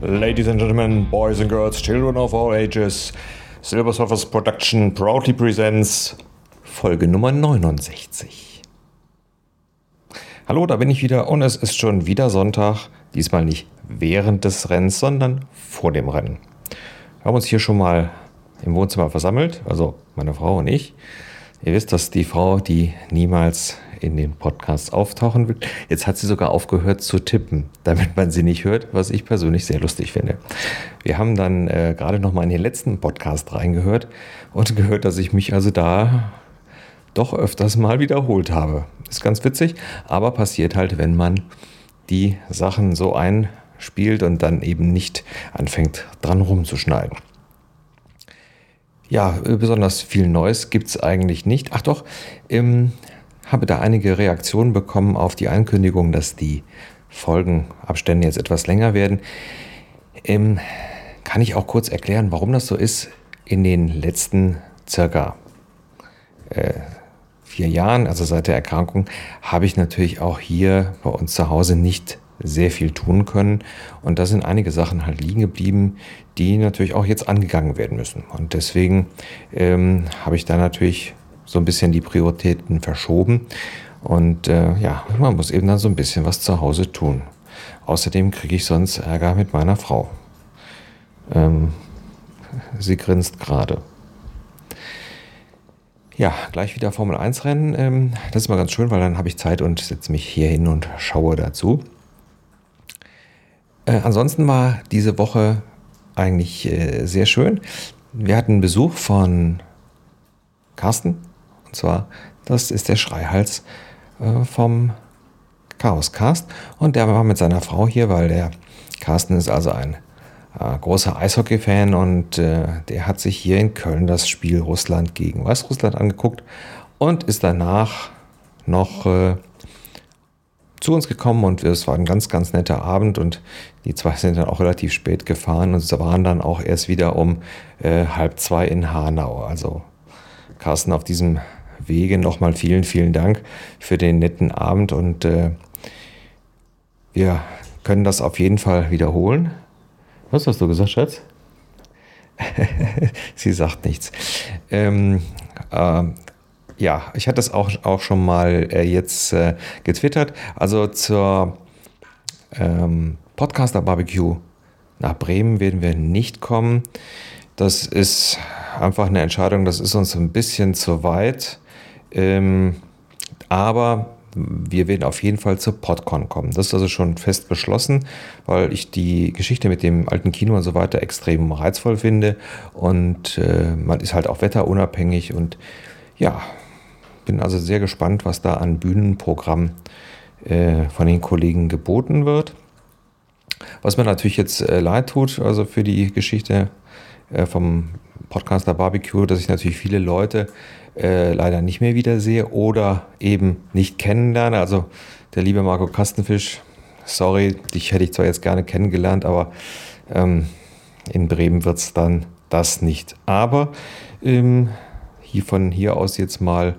Ladies and gentlemen, boys and girls, children of all ages, Silver Surfers Production proudly presents Folge Nummer 69. Hallo, da bin ich wieder und es ist schon wieder Sonntag Diesmal nicht während des Rennens, sondern vor dem Rennen. Wir haben uns hier schon mal im Wohnzimmer versammelt, also meine Frau und ich. Ihr wisst, dass die Frau, die niemals in den Podcasts auftauchen wird. Jetzt hat sie sogar aufgehört zu tippen, damit man sie nicht hört, was ich persönlich sehr lustig finde. Wir haben dann äh, gerade noch mal in den letzten Podcast reingehört und gehört, dass ich mich also da doch öfters mal wiederholt habe. Ist ganz witzig, aber passiert halt, wenn man die Sachen so einspielt und dann eben nicht anfängt dran rumzuschneiden. Ja, besonders viel Neues gibt es eigentlich nicht. Ach doch, im habe da einige Reaktionen bekommen auf die Ankündigung, dass die Folgenabstände jetzt etwas länger werden. Ähm, kann ich auch kurz erklären, warum das so ist? In den letzten circa äh, vier Jahren, also seit der Erkrankung, habe ich natürlich auch hier bei uns zu Hause nicht sehr viel tun können. Und da sind einige Sachen halt liegen geblieben, die natürlich auch jetzt angegangen werden müssen. Und deswegen ähm, habe ich da natürlich so ein bisschen die Prioritäten verschoben. Und äh, ja, man muss eben dann so ein bisschen was zu Hause tun. Außerdem kriege ich sonst Ärger mit meiner Frau. Ähm, sie grinst gerade. Ja, gleich wieder Formel 1 Rennen. Ähm, das ist mal ganz schön, weil dann habe ich Zeit und setze mich hier hin und schaue dazu. Äh, ansonsten war diese Woche eigentlich äh, sehr schön. Wir hatten Besuch von Carsten, und zwar, das ist der Schreihals äh, vom Chaoscast. Und der war mit seiner Frau hier, weil der Carsten ist also ein großer Eishockey-Fan und äh, der hat sich hier in Köln das Spiel Russland gegen Weißrussland angeguckt und ist danach noch äh, zu uns gekommen und es war ein ganz, ganz netter Abend und die zwei sind dann auch relativ spät gefahren und sie waren dann auch erst wieder um äh, halb zwei in Hanau. Also Carsten auf diesem Wege nochmal vielen, vielen Dank für den netten Abend und äh, wir können das auf jeden Fall wiederholen. Was hast du gesagt, Schatz? Sie sagt nichts. Ähm, äh, ja, ich hatte es auch, auch schon mal äh, jetzt äh, getwittert. Also zur ähm, Podcaster Barbecue nach Bremen werden wir nicht kommen. Das ist einfach eine Entscheidung, das ist uns ein bisschen zu weit. Ähm, aber wir werden auf jeden Fall zur PodCon kommen. Das ist also schon fest beschlossen, weil ich die Geschichte mit dem alten Kino und so weiter extrem reizvoll finde. Und äh, man ist halt auch wetterunabhängig. Und ja, bin also sehr gespannt, was da an Bühnenprogramm äh, von den Kollegen geboten wird. Was mir natürlich jetzt äh, leid tut, also für die Geschichte äh, vom Podcaster Barbecue, dass ich natürlich viele Leute äh, leider nicht mehr wiedersehe oder eben nicht kennenlerne. Also der liebe Marco Kastenfisch, sorry, dich hätte ich zwar jetzt gerne kennengelernt, aber ähm, in Bremen wird es dann das nicht. Aber ähm, hier von hier aus jetzt mal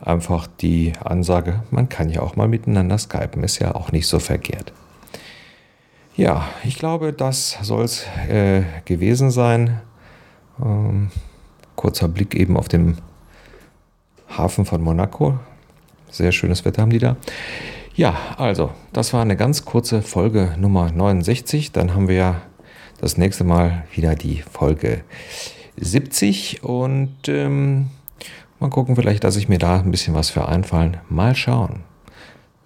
einfach die Ansage, man kann ja auch mal miteinander skypen, ist ja auch nicht so verkehrt. Ja, ich glaube, das soll es äh, gewesen sein. Ähm, kurzer Blick eben auf den Hafen von Monaco. Sehr schönes Wetter haben die da. Ja, also, das war eine ganz kurze Folge Nummer 69. Dann haben wir ja das nächste Mal wieder die Folge 70 und ähm, mal gucken, vielleicht lasse ich mir da ein bisschen was für einfallen. Mal schauen.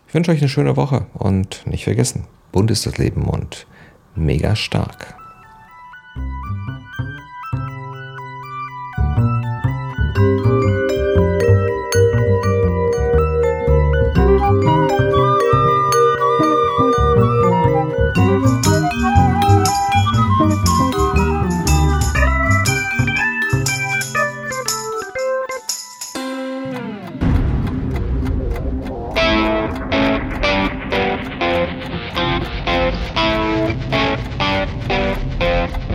Ich wünsche euch eine schöne Woche und nicht vergessen, bunt ist das Leben und mega stark. Thank you.